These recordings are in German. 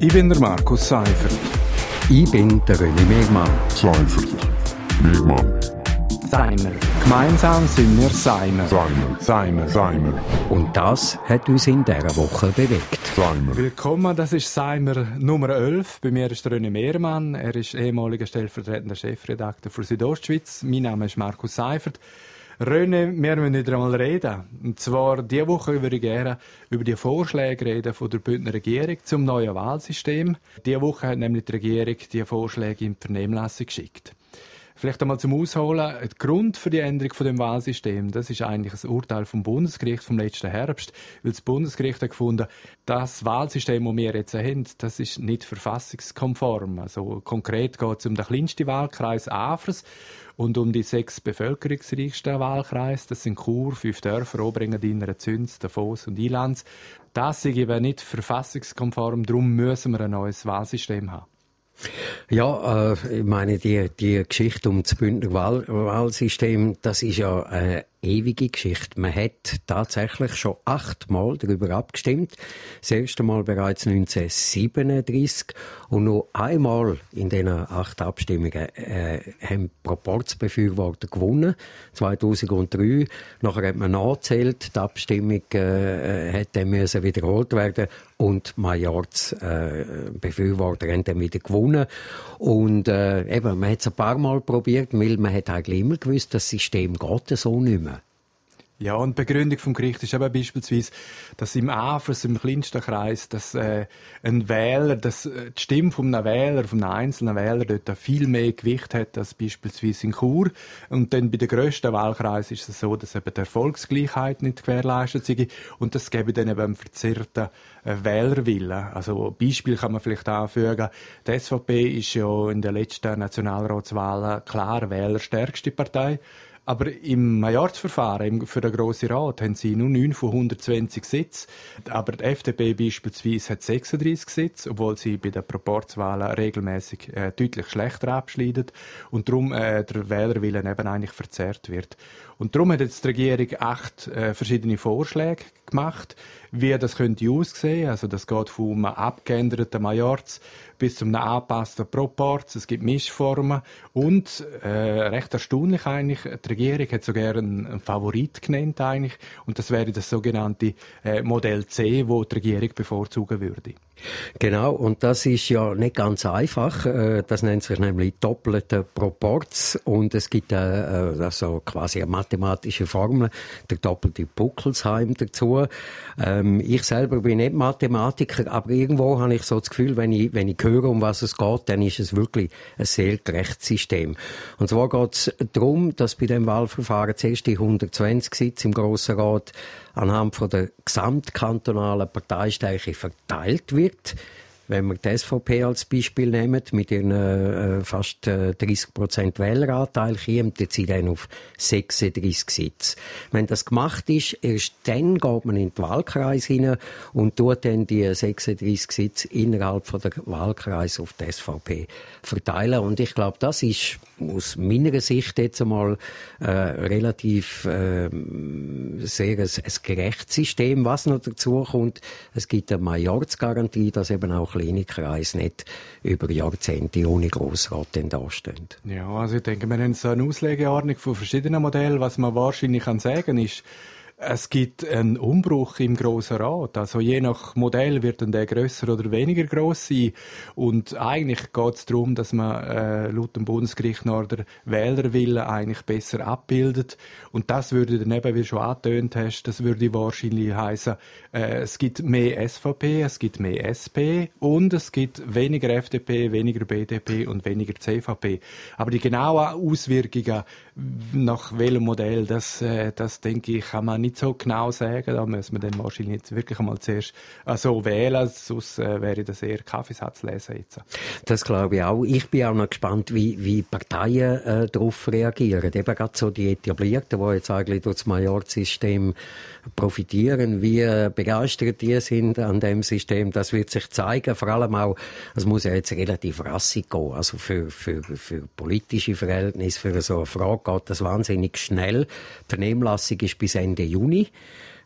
Ich bin der Markus Seifert. Ich bin der René Megmann. Seifert. Megmann. Seimer. Gemeinsam sind wir Seimer. Seimer. Seimer. Seimer. Und das hat uns in dieser Woche bewegt. Seimer. Willkommen, das ist Seimer Nummer 11. Bei mir ist der René Mehrmann. Er ist ehemaliger stellvertretender Chefredakteur für Südostschweiz. Mein Name ist Markus Seifert. René, wir müssen wieder einmal reden. Und zwar, diese Woche würde ich gerne über die Vorschläge reden von der Bündner Regierung zum neuen Wahlsystem. Diese Woche hat nämlich die Regierung die Vorschläge in die Vernehmlassung geschickt. Vielleicht einmal zum Ausholen. Der Grund für die Änderung von dem Wahlsystem, das ist eigentlich ein Urteil vom Bundesgericht vom letzten Herbst, weil das Bundesgericht hat gefunden, das Wahlsystem, das wir jetzt haben, das ist nicht verfassungskonform. Also konkret geht es um den kleinsten Wahlkreis Afers und um die sechs bevölkerungsreichsten Wahlkreise. Das sind Chur, fünf Dörfer, Oberingendiner, Züns, Davos und Ilanz. Das ist eben nicht verfassungskonform, darum müssen wir ein neues Wahlsystem haben. Ja, äh, ich meine, die, die Geschichte um das Bündner Wahl Wahlsystem, das ist ja eine ewige Geschichte. Man hat tatsächlich schon achtmal darüber abgestimmt. Das erste Mal bereits 1937 und nur einmal in diesen acht Abstimmungen äh, haben Proporzbefürworter gewonnen. 2003. Nachher hat man nachgezählt. Die Abstimmung äh, dann müssen wiederholt werden und Majorz äh, Befürworter haben dann wieder gewonnen. Und äh, eben, man hat es ein paar Mal probiert, weil man hat eigentlich immer gewusst, das System geht so nicht mehr. Ja, und die Begründung vom Gericht ist eben beispielsweise, dass im AFRS, im kleinsten Kreis, dass äh, ein Wähler, dass äh, die Stimme von einem Wähler, von einem einzelnen Wähler dort viel mehr Gewicht hat als beispielsweise in Chur. Und dann bei den grössten Wahlkreisen ist es so, dass eben die Erfolgsgleichheit nicht gewährleistet ist. Und das gäbe dann eben einen verzerrten äh, Wählerwillen. Also Beispiel kann man vielleicht anfügen, die SVP ist ja in den letzten Nationalratswahlen klar wählerstärkste Partei. Aber im Majorzverfahren für den Grossen Rat haben sie nur 9 von 120 Sitze. Aber die FDP beispielsweise hat 36 Sitze, obwohl sie bei den Proporzwahlen regelmäßig äh, deutlich schlechter abschneidet und darum äh, der Wählerwillen eben eigentlich verzerrt wird. Und darum hat jetzt die Regierung acht äh, verschiedene Vorschläge gemacht, wie das könnte aussehen. Also das geht vom abgeänderten Majorz bis zum angepassten Proporz. Es gibt Mischformen und äh, recht erstaunlich eigentlich, die Regierung hat sogar einen, einen Favorit genannt eigentlich und das wäre das sogenannte äh, Modell C, wo die Regierung bevorzugen würde. Genau, und das ist ja nicht ganz einfach. Äh, das nennt sich nämlich doppelte Proporz und es gibt äh, also quasi eine mathematische Formel, der doppelte Buckelsheim dazu. Ähm, ich selber bin nicht Mathematiker, aber irgendwo habe ich so das Gefühl, wenn ich, wenn ich höre, um was es geht, dann ist es wirklich ein sehr gerechtes System. Und zwar geht es darum, dass bei dem Wahlverfahren zuerst die 120 Sitze im Grossen Rat anhand von der gesamtkantonalen Parteistärke verteilt wird. It. Wenn wir die SVP als Beispiel nehmen, mit ihren äh, fast äh, 30 Prozent Wähleranteil, kommt sie dann auf 36 Sitze. Wenn das gemacht ist, erst dann geht man in den Wahlkreis hinein und tut dann die 36 Sitze innerhalb von der Wahlkreis auf die SVP verteilen. Und ich glaube, das ist aus meiner Sicht jetzt einmal äh, relativ äh, sehr ein, ein gerechtes System. Was noch dazu kommt, es gibt eine Majorzgarantie, dass eben auch kleine Kreise nicht über Jahrzehnte ohne Grossrat dastehen. Ja, also ich denke, wir haben so eine Auslegeordnung von verschiedenen Modellen. Was man wahrscheinlich kann sagen ist, es gibt einen Umbruch im Grossen Rat. Also je nach Modell wird dann der grösser oder weniger groß sein. Und eigentlich geht es darum, dass man äh, laut dem Bundesgericht noch der Wählerwille eigentlich besser abbildet. Und das würde dann eben, wie du schon angetönt hast, das würde wahrscheinlich heißen, äh, es gibt mehr SVP, es gibt mehr SP und es gibt weniger FDP, weniger BDP und weniger CVP. Aber die genauen Auswirkungen nach welchem Modell, das, äh, das denke ich, kann man nicht so genau sagen. Da müssen wir dann wahrscheinlich jetzt wirklich einmal zuerst äh, so wählen, sonst äh, wäre das eher Kaffeesatz lesen jetzt. Das glaube ich auch. Ich bin auch noch gespannt, wie, wie Parteien äh, darauf reagieren. Eben gerade so die Etablierten, die jetzt eigentlich durch das Majorsystem profitieren, wie begeistert die sind an dem System, das wird sich zeigen. Vor allem auch, es muss ja jetzt relativ rassig gehen. Also für, für, für politische Verhältnisse, für so eine Frage geht das wahnsinnig schnell. Die Vernehmlassung ist bis Ende Juni.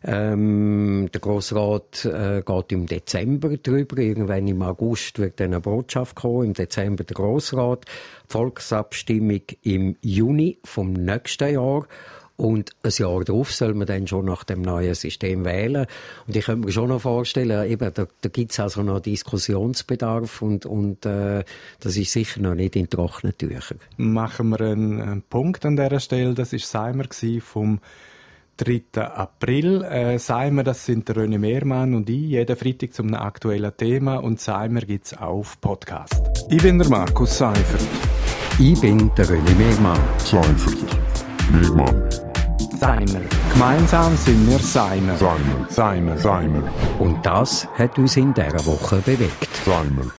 Ähm, der Grossrat äh, geht im Dezember drüber. Irgendwann im August wird dann eine Botschaft kommen. Im Dezember der Grossrat. Volksabstimmung im Juni vom nächsten Jahr. Und ein Jahr darauf soll man dann schon nach dem neuen System wählen. Und ich könnte mir schon noch vorstellen, eben, da, da gibt es also noch Diskussionsbedarf und, und äh, das ist sicher noch nicht in trockenen Tüchern. Machen wir einen, einen Punkt an dieser Stelle. Das war Seimer vom 3. April. Äh, Seimer, das sind der René Mehrmann und ich, jeden Freitag zum aktuellen Thema. Und Seimer gibt es auf Podcast. Ich bin der Markus Seifert. Ich bin der René Mehrmann. Seifert. Megmann. Seimer. Gemeinsam sind wir Seimer. Seimer. Seimer. Seimer. Und das hat uns in dieser Woche bewegt. Seimer.